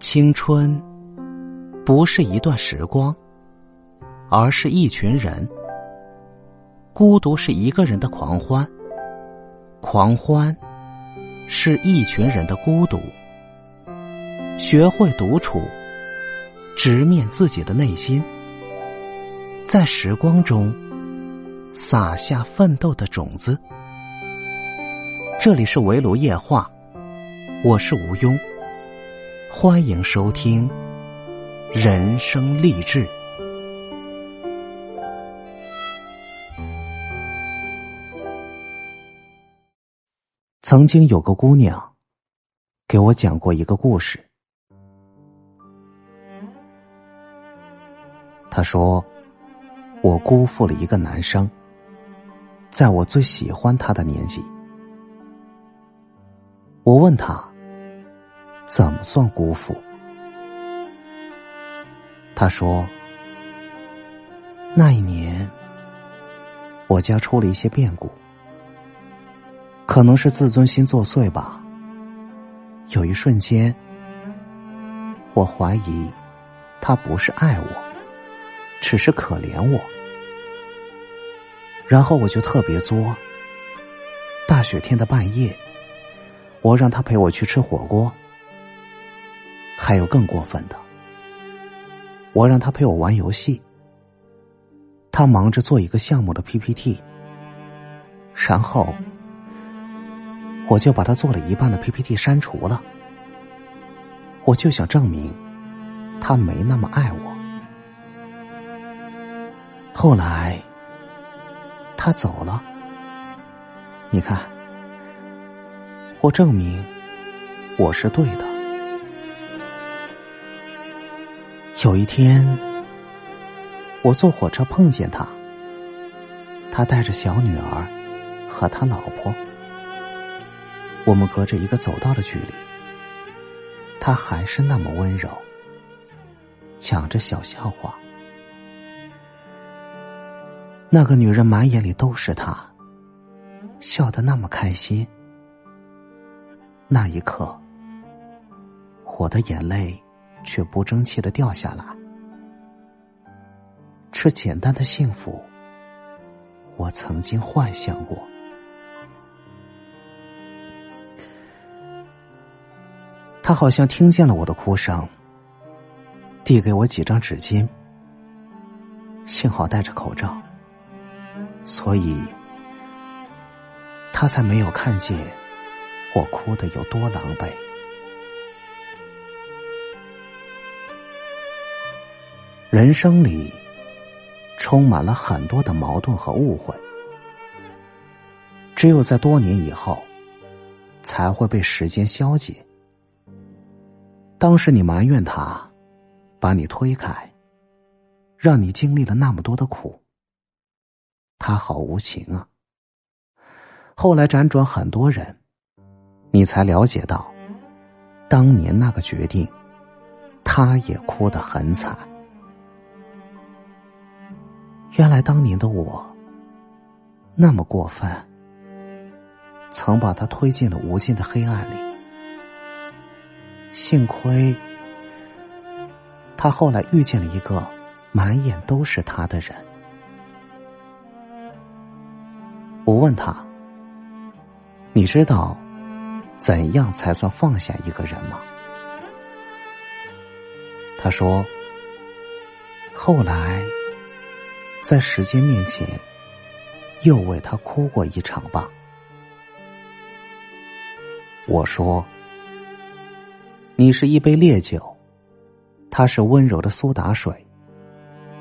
青春不是一段时光，而是一群人。孤独是一个人的狂欢，狂欢是一群人的孤独。学会独处，直面自己的内心，在时光中撒下奋斗的种子。这里是围炉夜话，我是吴庸。欢迎收听人生励志。曾经有个姑娘给我讲过一个故事。她说：“我辜负了一个男生，在我最喜欢他的年纪。”我问他。怎么算辜负？他说：“那一年，我家出了一些变故，可能是自尊心作祟吧。有一瞬间，我怀疑他不是爱我，只是可怜我。然后我就特别作。大雪天的半夜，我让他陪我去吃火锅。”还有更过分的，我让他陪我玩游戏，他忙着做一个项目的 PPT，然后我就把他做了一半的 PPT 删除了，我就想证明他没那么爱我。后来他走了，你看，我证明我是对的。有一天，我坐火车碰见他，他带着小女儿和他老婆，我们隔着一个走道的距离，他还是那么温柔，讲着小笑话。那个女人满眼里都是他，笑得那么开心。那一刻，我的眼泪。却不争气的掉下来。这简单的幸福，我曾经幻想过。他好像听见了我的哭声，递给我几张纸巾。幸好戴着口罩，所以他才没有看见我哭的有多狼狈。人生里充满了很多的矛盾和误会，只有在多年以后才会被时间消解。当时你埋怨他把你推开，让你经历了那么多的苦，他好无情啊。后来辗转很多人，你才了解到，当年那个决定，他也哭得很惨。原来当年的我那么过分，曾把他推进了无尽的黑暗里。幸亏他后来遇见了一个满眼都是他的人。我问他：“你知道怎样才算放下一个人吗？”他说：“后来。”在时间面前，又为他哭过一场吧。我说：“你是一杯烈酒，他是温柔的苏打水，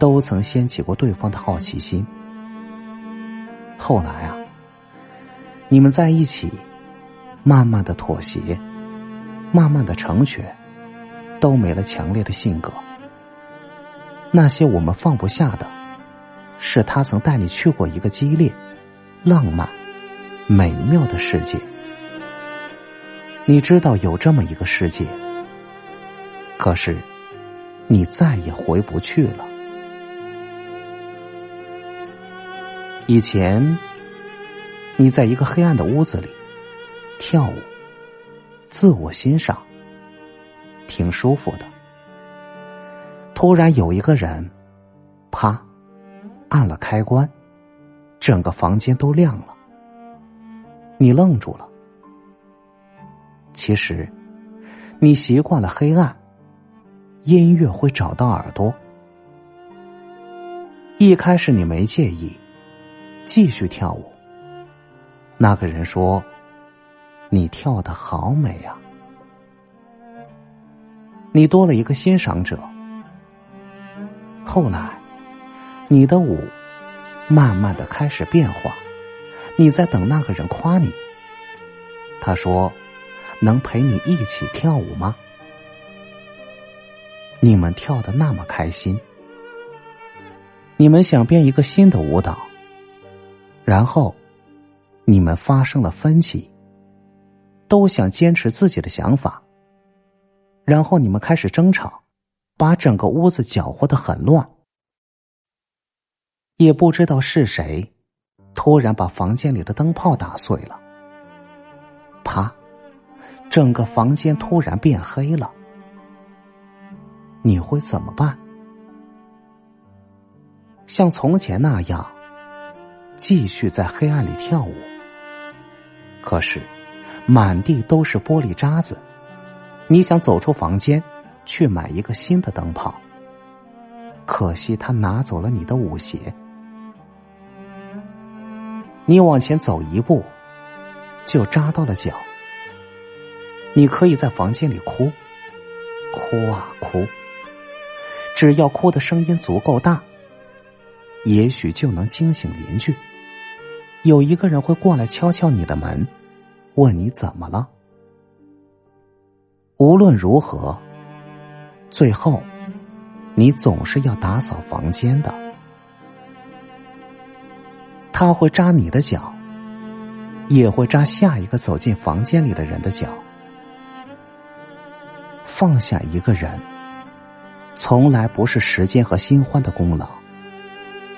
都曾掀起过对方的好奇心。后来啊，你们在一起，慢慢的妥协，慢慢的成全，都没了强烈的性格。那些我们放不下的。”是他曾带你去过一个激烈、浪漫、美妙的世界。你知道有这么一个世界，可是你再也回不去了。以前，你在一个黑暗的屋子里跳舞、自我欣赏、挺舒服的。突然有一个人，啪，按了开关，整个房间都亮了。你愣住了。其实，你习惯了黑暗，音乐会找到耳朵。一开始你没介意，继续跳舞。那个人说：“你跳的好美啊！”你多了一个欣赏者。后来，你的舞慢慢的开始变化，你在等那个人夸你。他说：“能陪你一起跳舞吗？”你们跳的那么开心，你们想编一个新的舞蹈，然后。你们发生了分歧，都想坚持自己的想法，然后你们开始争吵，把整个屋子搅和的很乱，也不知道是谁，突然把房间里的灯泡打碎了，啪，整个房间突然变黑了，你会怎么办？像从前那样，继续在黑暗里跳舞？可是，满地都是玻璃渣子。你想走出房间，去买一个新的灯泡。可惜他拿走了你的舞鞋。你往前走一步，就扎到了脚。你可以在房间里哭，哭啊哭。只要哭的声音足够大，也许就能惊醒邻居。有一个人会过来敲敲你的门，问你怎么了。无论如何，最后你总是要打扫房间的。他会扎你的脚，也会扎下一个走进房间里的人的脚。放下一个人，从来不是时间和新欢的功劳，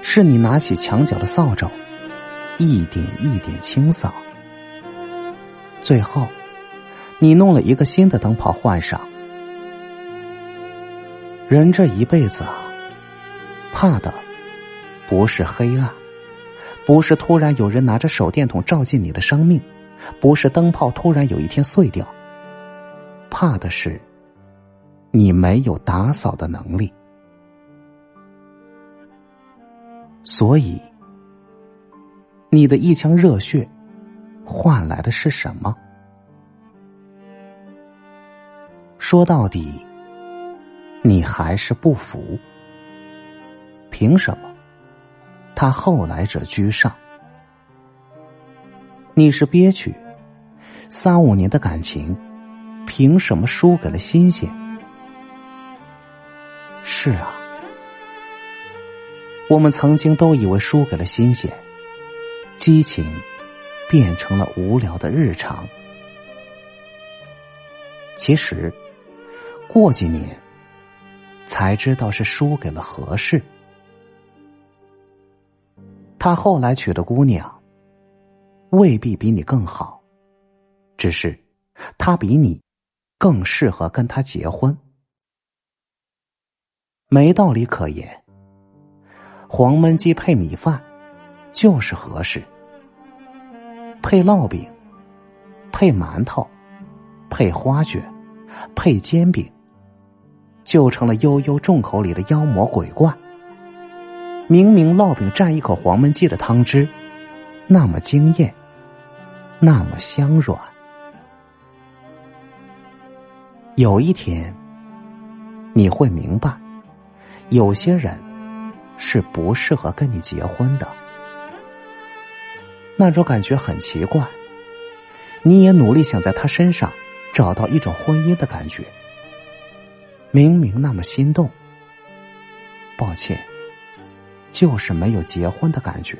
是你拿起墙角的扫帚。一点一点清扫，最后，你弄了一个新的灯泡换上。人这一辈子啊，怕的不是黑暗，不是突然有人拿着手电筒照进你的生命，不是灯泡突然有一天碎掉，怕的是你没有打扫的能力。所以。你的一腔热血，换来的是什么？说到底，你还是不服。凭什么？他后来者居上？你是憋屈，三五年的感情，凭什么输给了新鲜？是啊，我们曾经都以为输给了新鲜。激情变成了无聊的日常。其实，过几年才知道是输给了合适。他后来娶的姑娘未必比你更好，只是他比你更适合跟他结婚。没道理可言，黄焖鸡配米饭就是合适。配烙饼，配馒头，配花卷，配煎饼，就成了悠悠众口里的妖魔鬼怪。明明烙饼蘸一口黄焖鸡的汤汁，那么惊艳，那么香软。有一天，你会明白，有些人是不适合跟你结婚的。那种感觉很奇怪，你也努力想在他身上找到一种婚姻的感觉，明明那么心动，抱歉，就是没有结婚的感觉。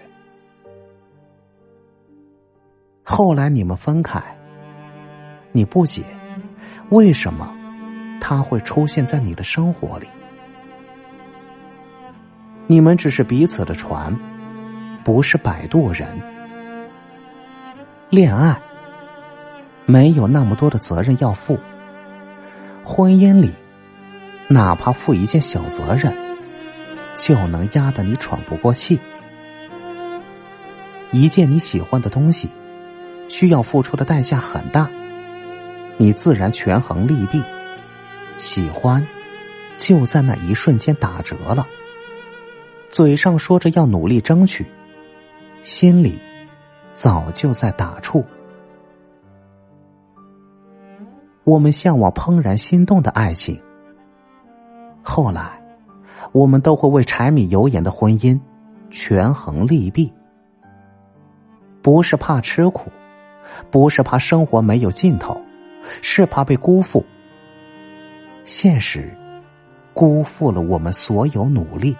后来你们分开，你不解为什么他会出现在你的生活里，你们只是彼此的船，不是摆渡人。恋爱没有那么多的责任要负，婚姻里，哪怕负一件小责任，就能压得你喘不过气。一件你喜欢的东西，需要付出的代价很大，你自然权衡利弊，喜欢就在那一瞬间打折了。嘴上说着要努力争取，心里早就在打怵。我们向往怦然心动的爱情，后来我们都会为柴米油盐的婚姻权衡利弊。不是怕吃苦，不是怕生活没有尽头，是怕被辜负。现实辜负了我们所有努力。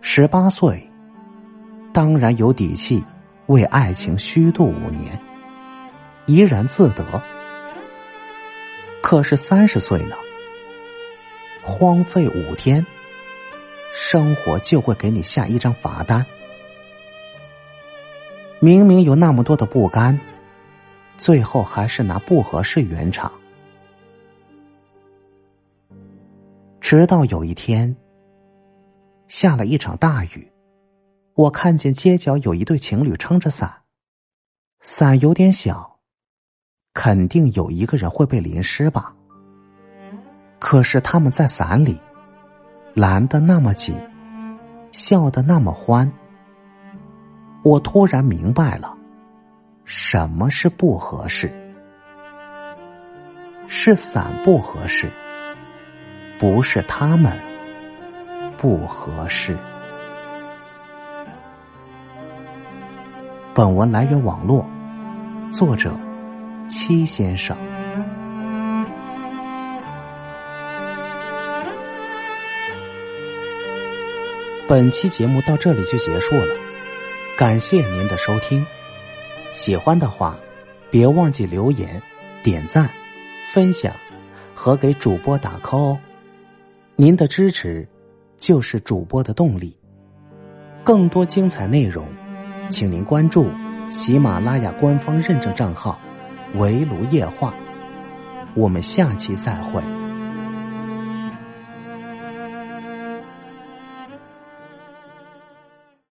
十八岁，当然有底气为爱情虚度五年，怡然自得。可是三十岁呢？荒废五天，生活就会给你下一张罚单。明明有那么多的不甘，最后还是拿不合适圆场。直到有一天，下了一场大雨，我看见街角有一对情侣撑着伞，伞有点小，肯定有一个人会被淋湿吧。可是他们在伞里，拦得那么紧，笑得那么欢。我突然明白了，什么是不合适？是伞不合适，不是他们不合适。本文来源网络，作者七先生。本期节目到这里就结束了。感谢您的收听，喜欢的话，别忘记留言、点赞、分享和给主播打 call 哦。您的支持就是主播的动力。更多精彩内容，请您关注喜马拉雅官方认证账号“围炉夜话”。我们下期再会。